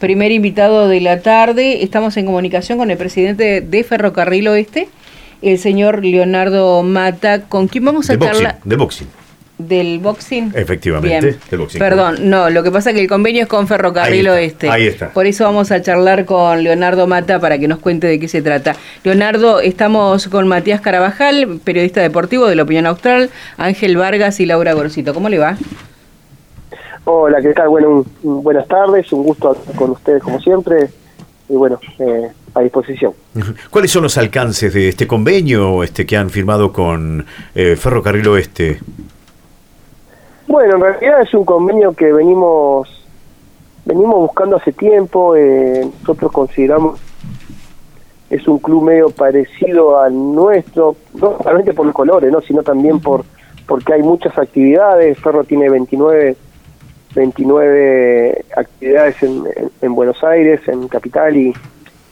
primer invitado de la tarde. Estamos en comunicación con el presidente de Ferrocarril Oeste, el señor Leonardo Mata, con quien vamos a charlar. De boxing. ¿Del boxing? Efectivamente, del boxing. Perdón, no, lo que pasa es que el convenio es con Ferrocarril Oeste. Ahí está. Por eso vamos a charlar con Leonardo Mata para que nos cuente de qué se trata. Leonardo, estamos con Matías Carabajal, periodista deportivo de la Opinión Austral, Ángel Vargas y Laura Gorcito. ¿Cómo le va? Hola, ¿qué tal? Bueno, buenas tardes, un gusto estar con ustedes como siempre y bueno, eh, a disposición. ¿Cuáles son los alcances de este convenio este que han firmado con eh, Ferrocarril Oeste? Bueno, en realidad es un convenio que venimos venimos buscando hace tiempo. Eh, nosotros consideramos es un club medio parecido al nuestro, no solamente por los colores, no, sino también por porque hay muchas actividades. Ferro tiene 29 29 actividades en, en, Buenos Aires, en Capital, y,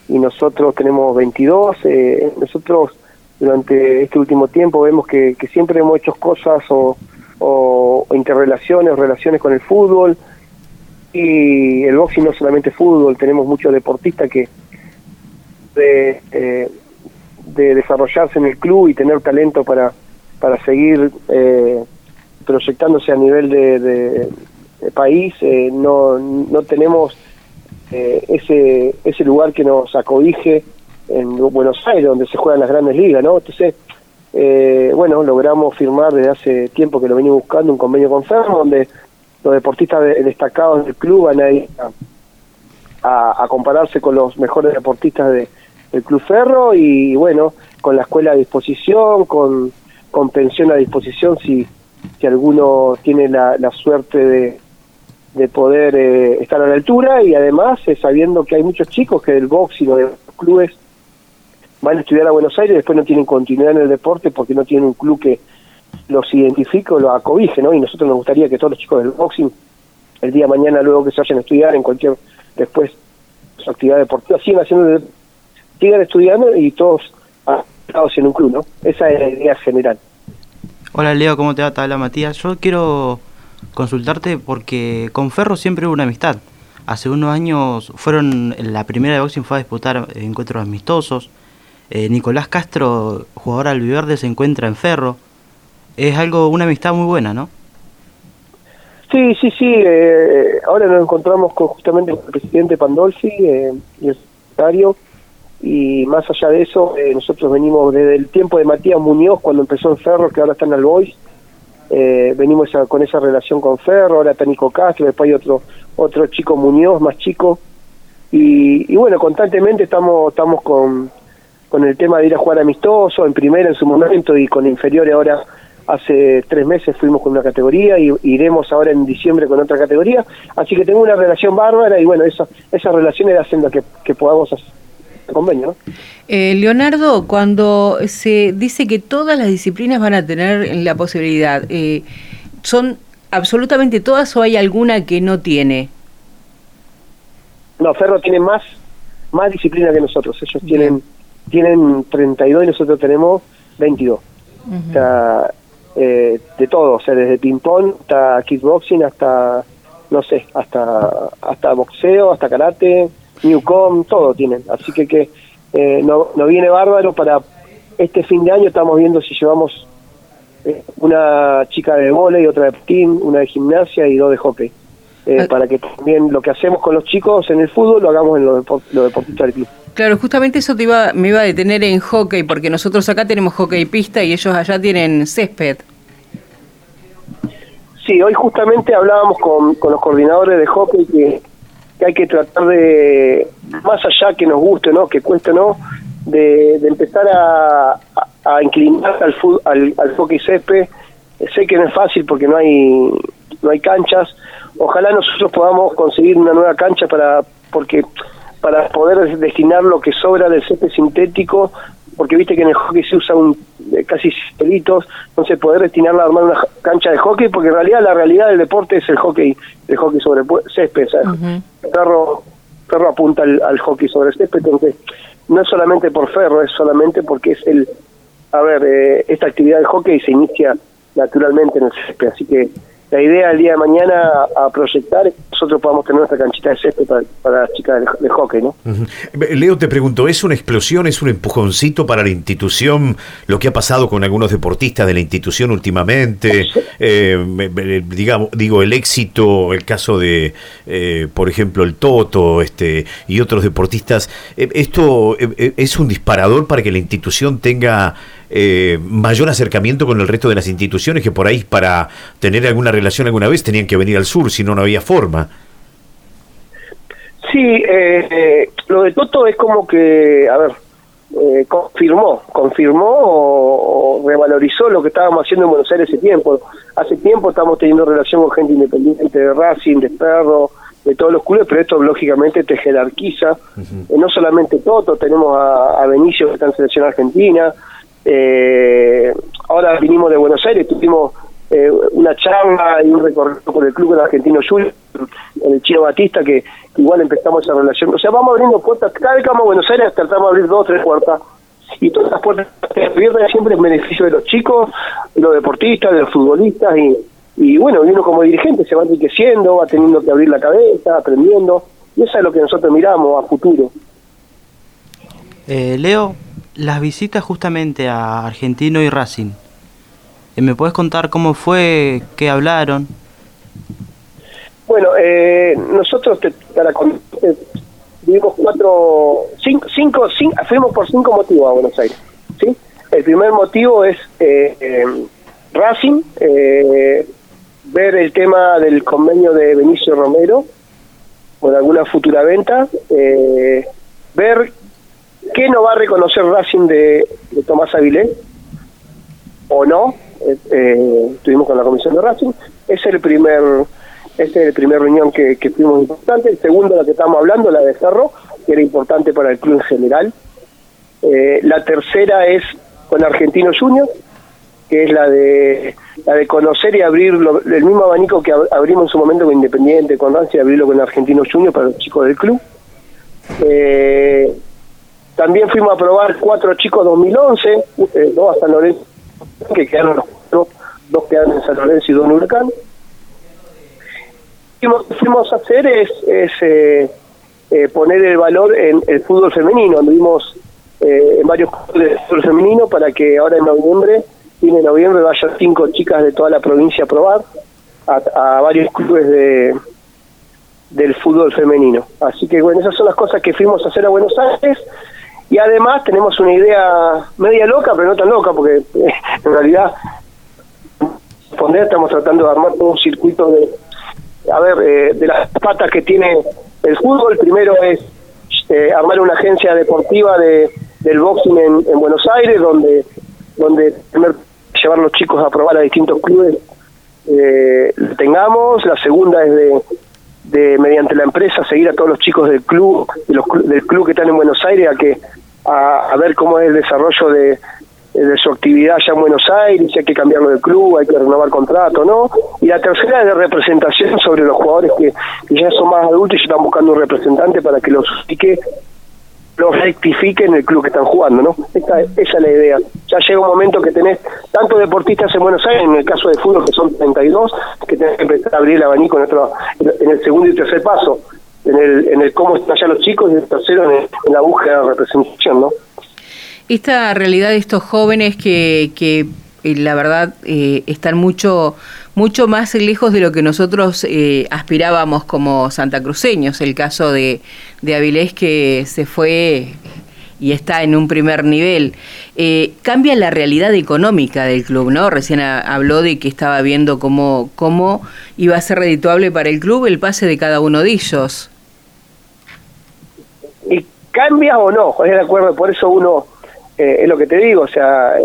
nosotros tenemos 22. Eh, nosotros durante este último tiempo vemos que, que siempre hemos hecho cosas o o, interrelaciones, relaciones con el fútbol. Y el boxing no solamente fútbol, tenemos muchos deportistas que de, eh, de desarrollarse en el club y tener talento para, para seguir eh, proyectándose a nivel de, de, país, eh, no, no tenemos ese, ese lugar que nos acobije en Buenos Aires, donde se juegan las grandes ligas, ¿no? Entonces, eh, bueno, logramos firmar desde hace tiempo que lo venimos buscando un convenio con Ferro, donde los deportistas destacados del club van a ir a, compararse con los mejores deportistas de, del Club Ferro y bueno, con la escuela a disposición, con, con pensión a disposición si, si alguno tiene la, suerte de, de poder eh, estar a la altura y además eh, sabiendo que hay muchos chicos que del box y de los clubes van a estudiar a Buenos Aires y después no tienen continuidad en el deporte porque no tienen un club que los identifique o los acobije, ¿no? Y nosotros nos gustaría que todos los chicos del boxing, el día de mañana, luego que se vayan a estudiar en cualquier, después, su actividad deportiva, sigan haciendo, sigan estudiando y todos atados en un club, ¿no? Esa es la idea general. Hola Leo, ¿cómo te va? Te habla Matías. Yo quiero consultarte porque con Ferro siempre hubo una amistad. Hace unos años fueron, la primera de boxing fue a disputar encuentros amistosos, eh, Nicolás Castro, jugador albiverde, se encuentra en Ferro. Es algo, una amistad muy buena, ¿no? Sí, sí, sí. Eh, ahora nos encontramos con, justamente el presidente Pandolfi eh, y el secretario. Y más allá de eso, nosotros venimos desde el tiempo de Matías Muñoz, cuando empezó en Ferro, que ahora está en el Boys. venimos con esa relación con Ferro, ahora está Nico Castro, después hay otro, otro chico Muñoz, más chico. Y, y bueno, constantemente estamos, estamos con, con el tema de ir a jugar amistoso, en primera en su momento y con inferiores ahora hace tres meses fuimos con una categoría y iremos ahora en diciembre con otra categoría, así que tengo una relación bárbara y bueno, esa, esas relaciones hacen que, que podamos hacer convenio. ¿no? Eh, Leonardo, cuando se dice que todas las disciplinas van a tener la posibilidad, eh, ¿son absolutamente todas o hay alguna que no tiene? No, Ferro tiene más, más disciplina que nosotros, ellos tienen tienen 32 y nosotros tenemos 22. O sea, eh, de todo, o sea, desde ping-pong hasta kickboxing, hasta, no sé, hasta hasta boxeo, hasta karate, newcom, todo tienen. Así que, que eh, no, no viene bárbaro para este fin de año, estamos viendo si llevamos eh, una chica de volei, otra de patín, una de gimnasia y dos de hockey. Eh, para que también lo que hacemos con los chicos en el fútbol lo hagamos en los, deportistas del club. Claro, justamente eso te iba, me iba a detener en hockey, porque nosotros acá tenemos hockey pista y ellos allá tienen césped. Sí, hoy justamente hablábamos con, los coordinadores de hockey que, hay que tratar de, más allá que nos guste, ¿no? que cueste no, de, empezar a, inclinar al, al, al hockey césped. Sé que no es fácil porque no hay no hay canchas, ojalá nosotros podamos conseguir una nueva cancha para porque para poder destinar lo que sobra del césped sintético porque viste que en el hockey se usa un eh, casi pelitos, entonces poder destinarla a armar una cancha de hockey, porque en realidad la realidad del deporte es el hockey, el hockey sobre césped, el perro, perro apunta al, hockey sobre césped, entonces no es solamente por ferro, es solamente porque es el, a ver, eh, esta actividad del hockey se inicia naturalmente en el césped, así que la idea el día de mañana a proyectar es que nosotros podamos tener nuestra canchita de césped para, las chicas de, hockey, ¿no? Leo, te pregunto, ¿es una explosión, es un empujoncito para la institución lo que ha pasado con algunos deportistas de la institución últimamente? Eh, digamos, digo, el éxito, el caso de, eh, por ejemplo, el Toto este, y otros deportistas, eh, ¿esto es un disparador para que la institución tenga mayor acercamiento con el resto de las instituciones que por ahí para tener alguna relación alguna vez tenían que venir al sur, si no, no había forma. Sí, eh, lo de Toto es como que, a ver, eh, confirmó, confirmó o, revalorizó lo que estábamos haciendo en Buenos Aires hace tiempo. Hace tiempo estamos teniendo relación con gente independiente de Racing, de Perro, de todos los clubes, pero esto lógicamente te jerarquiza. Eh, no solamente Toto, tenemos a, Benicio que está en selección argentina. Ahora vinimos de Buenos Aires, tuvimos eh, una charla y un recorrido por el club del argentino Junior, el Chino Batista, que igual empezamos esa relación. O sea, vamos abriendo puertas, cada vez que vamos a Buenos Aires tratamos de abrir dos o tres puertas, y todas las puertas que abiertas siempre en beneficio de los chicos, los deportistas, de los futbolistas, y, y bueno, y uno como dirigente se va enriqueciendo, va teniendo que abrir la cabeza, aprendiendo, y eso es lo que nosotros miramos a futuro. Eh, Leo, las visitas justamente a Argentino y Racing, eh, ¿Me puedes contar cómo fue, qué hablaron? Bueno, eh, nosotros te, para eh, vivimos cuatro, cinco, cinco, fuimos por cinco motivos a Buenos Aires. ¿sí? El primer motivo es eh, Racing, ver el tema del convenio de Benicio Romero con alguna futura venta, ver qué no va a reconocer Racing de, Tomás Avilés o no, eh, estuvimos con la comisión de Racing. es el primer, es el primer reunión que, que fuimos importante. El segundo, la que estamos hablando, la de Cerro, que era importante para el club en general. Eh, la tercera es con Argentino Junior, que es la de la de conocer y abrir el mismo abanico que abrimos en su momento con Independiente, con Racing, abrirlo con Argentino Junior para los chicos del club. Eh, también fuimos a probar cuatro chicos 2011, eh, dos a San Lorenzo que quedaron los cuatro, dos quedan en San Lorenzo y dos en Huracán. Lo que fuimos a hacer es, eh, eh, poner el valor en el fútbol femenino. Anduvimos eh, en varios clubes de fútbol femenino para que ahora en noviembre, fin de noviembre, vayan cinco chicas de toda la provincia a probar a, varios clubes de del fútbol femenino. Así que bueno, esas son las cosas que fuimos a hacer a Buenos Aires. Y además tenemos una idea media loca, pero no tan loca, porque eh, en realidad estamos tratando de armar un circuito de, a ver, eh, de las patas que tiene el fútbol. Primero es eh, armar una agencia deportiva de, del boxing en, Buenos Aires, donde donde llevar los chicos a probar a distintos clubes eh, tengamos. La segunda es de de mediante la empresa seguir a todos los chicos del club, del club que están en Buenos Aires a que a, ver cómo es el desarrollo de, su actividad allá en Buenos Aires, si hay que cambiarlo de club, hay que renovar contrato, ¿no? Y la tercera es de representación sobre los jugadores que, ya son más adultos y están buscando un representante para que los que los rectifique en el club que están jugando, ¿no? Esa, esa es la idea. Ya llega un momento que tenés tantos deportistas en Buenos Aires, en el caso de fútbol que son 32, que tenés que empezar a abrir el abanico en, otro, en el segundo y tercer paso, en el, en el cómo están allá los chicos y el tercero en, la búsqueda de representación, ¿no? Esta realidad de estos jóvenes que, que eh, la verdad eh, están mucho mucho más lejos de lo que nosotros eh, aspirábamos como santacruceños. El caso de, de Avilés que se fue y está en un primer nivel. cambia la realidad económica del club, ¿no? Recién habló de que estaba viendo cómo, cómo iba a ser redituable para el club el pase de cada uno de ellos. ¿Y cambia o no? Estoy de acuerdo, por eso uno, es lo que te digo, o sea,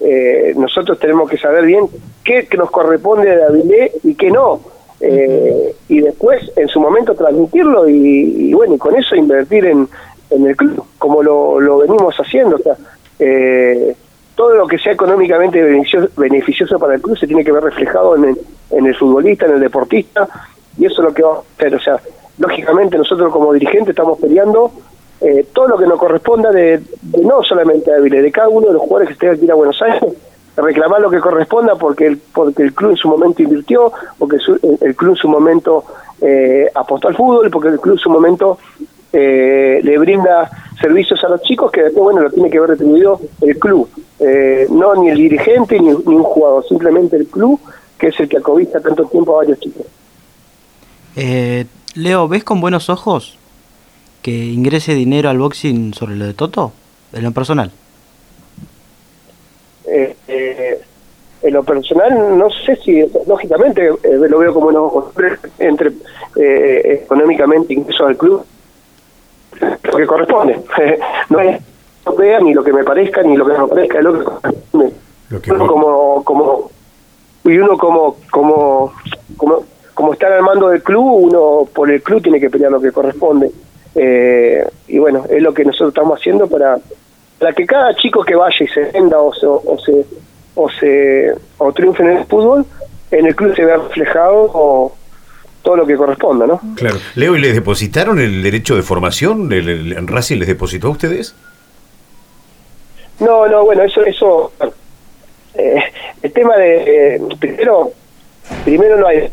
eh, nosotros tenemos que saber bien qué nos corresponde de Avilé y qué no. Eh, y después, en su momento, transmitirlo y, bueno, y con eso invertir en, en el club, como lo, lo venimos haciendo. O sea, eh, todo lo que sea económicamente beneficioso, para el club se tiene que ver reflejado en el, en el futbolista, en el deportista, y eso es lo que vamos a hacer. O sea, lógicamente nosotros como dirigentes estamos peleando eh, todo lo que nos corresponda de, no solamente a Vile, de cada uno de los jugadores que estén aquí a Buenos Aires, reclamar lo que corresponda porque el, porque el club en su momento invirtió, porque el club en su momento eh, apostó al fútbol, porque el club en su momento eh, le brinda servicios a los chicos que después, bueno, lo tiene que ver retribuido el club. Eh, no ni el dirigente ni, un jugador, simplemente el club que es el que acobija tanto tiempo a varios chicos. Eh, Leo, ¿ves con buenos ojos que ingrese dinero al boxing sobre lo de Toto? En lo personal. Eh, eh, en lo personal, no sé si, lógicamente, eh, lo veo como unos entre económicamente ingreso al club, lo que corresponde. no es lo que vea, ni lo que me parezca, ni lo que no me parezca, es lo que corresponde. como, como, y uno como, como, como, como está al mando del club, uno por el club tiene que pelear lo que corresponde. Y bueno, es lo que nosotros estamos haciendo para para que cada chico que vaya y se venda o se, o se, o se o triunfe en el fútbol, en el club se vea reflejado o todo lo que corresponda, ¿no? Claro. Leo, ¿y les depositaron el derecho de formación? ¿El, Racing les depositó a ustedes? No, no, bueno, eso, eso, eh, el tema de, eh, primero, primero no hay,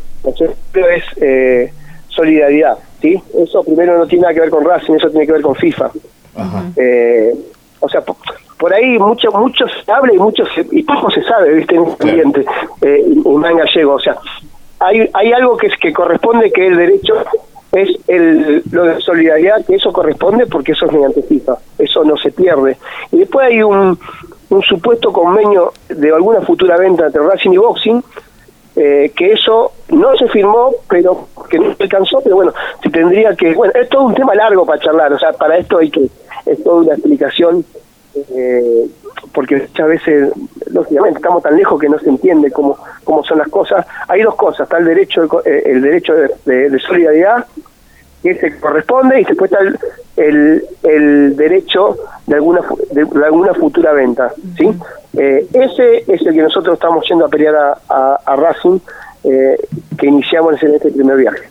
primero es eh. Eso primero no tiene nada que ver con Racing, eso tiene que ver con FIFA. Ajá. Eh, o sea, por, ahí mucho mucho se habla y mucho y poco se sabe, ¿viste? En el ambiente, eh, en gallego. O sea, hay, hay algo que es que corresponde que el derecho es el, lo de solidaridad, que eso corresponde porque eso es mediante FIFA, eso no se pierde. Y después hay un, un supuesto convenio de alguna futura venta entre Racing y Boxing, eh, que eso no se firmó, pero que no se alcanzó, pero bueno, se tendría que, bueno, es todo un tema largo para charlar, o sea, para esto hay que es toda una explicación, eh, porque muchas veces, lógicamente, estamos tan lejos que no se entiende cómo, cómo son las cosas. Hay dos cosas, está el derecho, eh, el derecho de, solidaridad, que se corresponde, y después está el, el, derecho de alguna, de, alguna futura venta. ¿sí? Eh, ese es el que nosotros estamos yendo a pelear a, a Racing eh, que iniciamos en este primer viaje.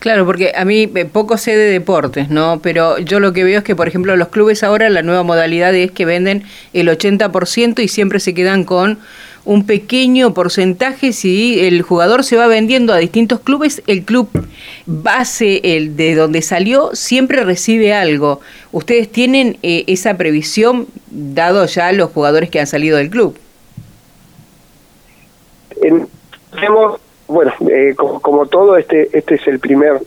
Claro, porque a mí eh, poco sé de deportes, ¿no? Pero yo lo que veo es que, por ejemplo, los clubes ahora la nueva modalidad es que venden el 80% y siempre se quedan con un pequeño porcentaje si el jugador se va vendiendo a distintos clubes, el club base el de donde salió siempre recibe algo. ¿Ustedes tienen eh, esa previsión dado ya los jugadores que han salido del club? tenemos bueno, eh, como, todo, este este es el primer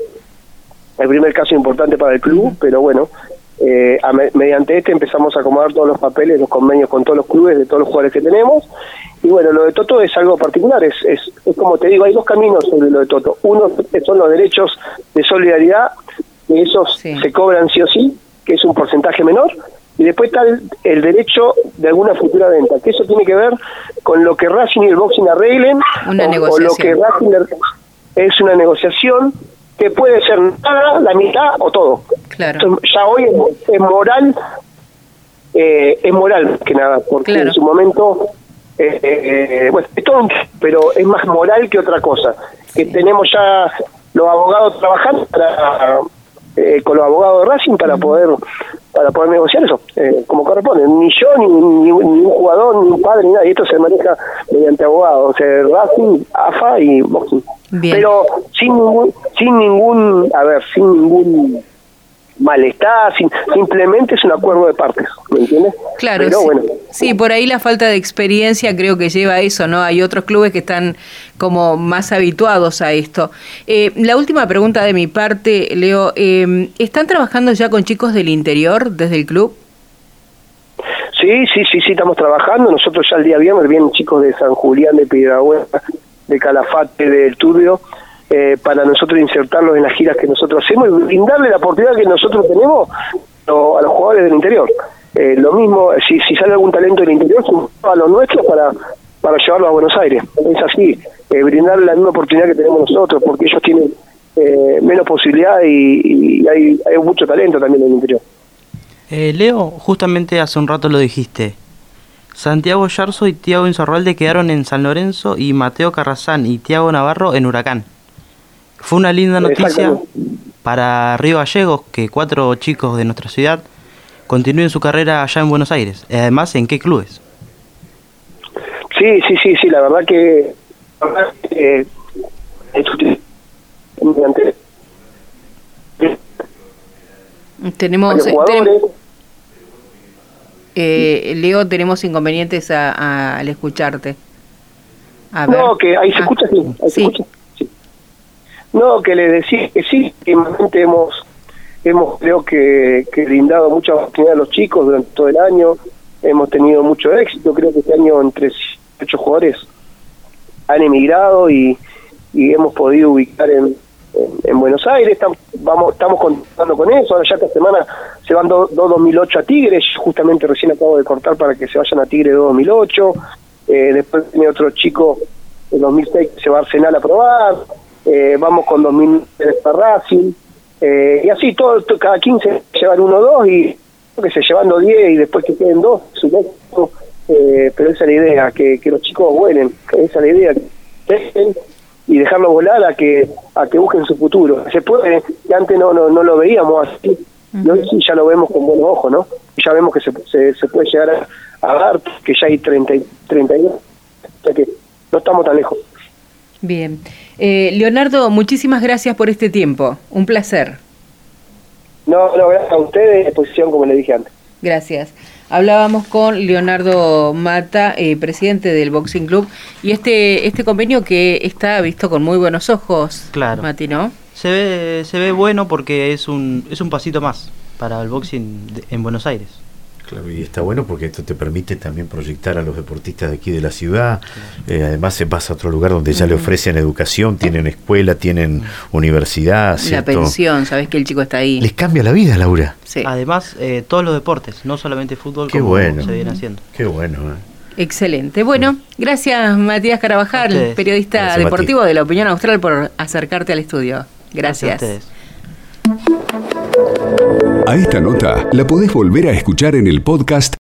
el primer caso importante para el club, pero bueno, eh, mediante este empezamos a acomodar todos los papeles, los convenios con todos los clubes de todos los jugadores que tenemos. Y bueno, lo de Toto es algo particular, es, es, es como te digo, hay dos caminos sobre lo de Toto. Uno son los derechos de solidaridad, que esos se cobran sí o sí, que es un porcentaje menor, y después está el, derecho de alguna futura venta, que eso tiene que ver con lo que Racing y el Boxing arreglen, o, lo que Racing es una negociación que puede ser nada, la mitad o todo. Claro. ya hoy es, moral, eh, es moral que nada, porque en su momento, eh, eh, bueno, es todo pero es más moral que otra cosa. Que tenemos ya los abogados trabajando para, con los abogados de Racing para poder para poder negociar eso, eh, como corresponde. Ni yo, ni, ni, un jugador, ni un padre, ni nada. Y esto se maneja mediante abogados, o sea, Racing, AFA y Boxing. Pero sin ningún, sin ningún, a ver, sin ningún malestar, simplemente es un acuerdo de partes, ¿me entiendes? Claro, sí. por ahí la falta de experiencia creo que lleva a eso, ¿no? Hay otros clubes que están como más habituados a esto. Eh, la última pregunta de mi parte, Leo, eh, ¿están trabajando ya con chicos del interior desde el club? Sí, sí, sí, sí, estamos trabajando. Nosotros ya el día viernes vienen chicos de San Julián, de Piedrabuena, de Calafate, del Turbio, eh, para nosotros insertarlos en las giras que nosotros hacemos y brindarle la oportunidad que nosotros tenemos a los jugadores del interior. Eh, lo mismo, si, si sale algún talento del interior, a los nuestros para, para llevarlo a Buenos Aires. Es así, eh, brindarle la misma oportunidad que tenemos nosotros, porque ellos tienen eh, menos posibilidad y, hay, hay, mucho talento también en el interior. Leo, justamente hace un rato lo dijiste. Santiago Yarzo y Tiago Insorralde quedaron en San Lorenzo y Mateo Carrazán y Tiago Navarro en Huracán. Fue una linda noticia para Río Gallegos que cuatro chicos de nuestra ciudad continúen su carrera allá en Buenos Aires. Además, ¿en qué clubes? Sí, sí, sí, sí, la verdad que... Eh, tenemos, eh, Leo, tenemos inconvenientes al escucharte. No, que ahí se ah, escucha, sí, ahí se escucha. No, que le decía que sí, que hemos, hemos creo que, que brindado mucha oportunidad a los chicos durante todo el año, hemos tenido mucho éxito, creo que este año entre ocho jugadores han emigrado y, y hemos podido ubicar en, en, Buenos Aires, estamos, vamos, estamos contando con eso, ahora ya esta semana se van dos 2008 a Tigres, justamente recién acabo de cortar para que se vayan a Tigres 2008, eh, después tiene otro chico en 2006 que se va a Arsenal a probar, eh, vamos con 2000 para Racing, eh, y así todo, cada 15 llevan uno o dos y que se llevando 10 y después que queden dos, eh, pero esa es la idea, que, que los chicos vuelen, esa es la idea, que y dejarlos volar a que a que busquen su futuro. Se puede, que antes no, no, no lo veíamos así, y hoy sí ya lo vemos con buenos ojos, ¿no? Ya vemos que se, se, puede llegar a, dar, que ya hay 30, 32, o sea que no estamos tan lejos. Bien. Eh, Leonardo, muchísimas gracias por este tiempo. Un placer. No, no, gracias a ustedes, exposición como le dije antes. Gracias. Hablábamos con Leonardo Mata, eh, presidente del Boxing Club, y este este convenio que está visto con muy buenos ojos, claro. Mati, ¿no? Se ve, se ve bueno porque es un, es un pasito más para el boxing en Buenos Aires. Claro, y está bueno porque esto te permite también proyectar a los deportistas de aquí de la ciudad. Eh, además se pasa a otro lugar donde ya le ofrecen educación, tienen escuela, tienen universidad. La pensión, sabes que el chico está ahí. Les cambia la vida, Laura. Sí. Además, eh, todos los deportes, no solamente fútbol, Qué como bueno. se viene haciendo. Qué bueno. Eh. Excelente. Bueno, gracias Matías Carabajal, periodista deportivo de la Opinión Austral, por acercarte al estudio. Gracias. gracias a esta nota la podés volver a escuchar en el podcast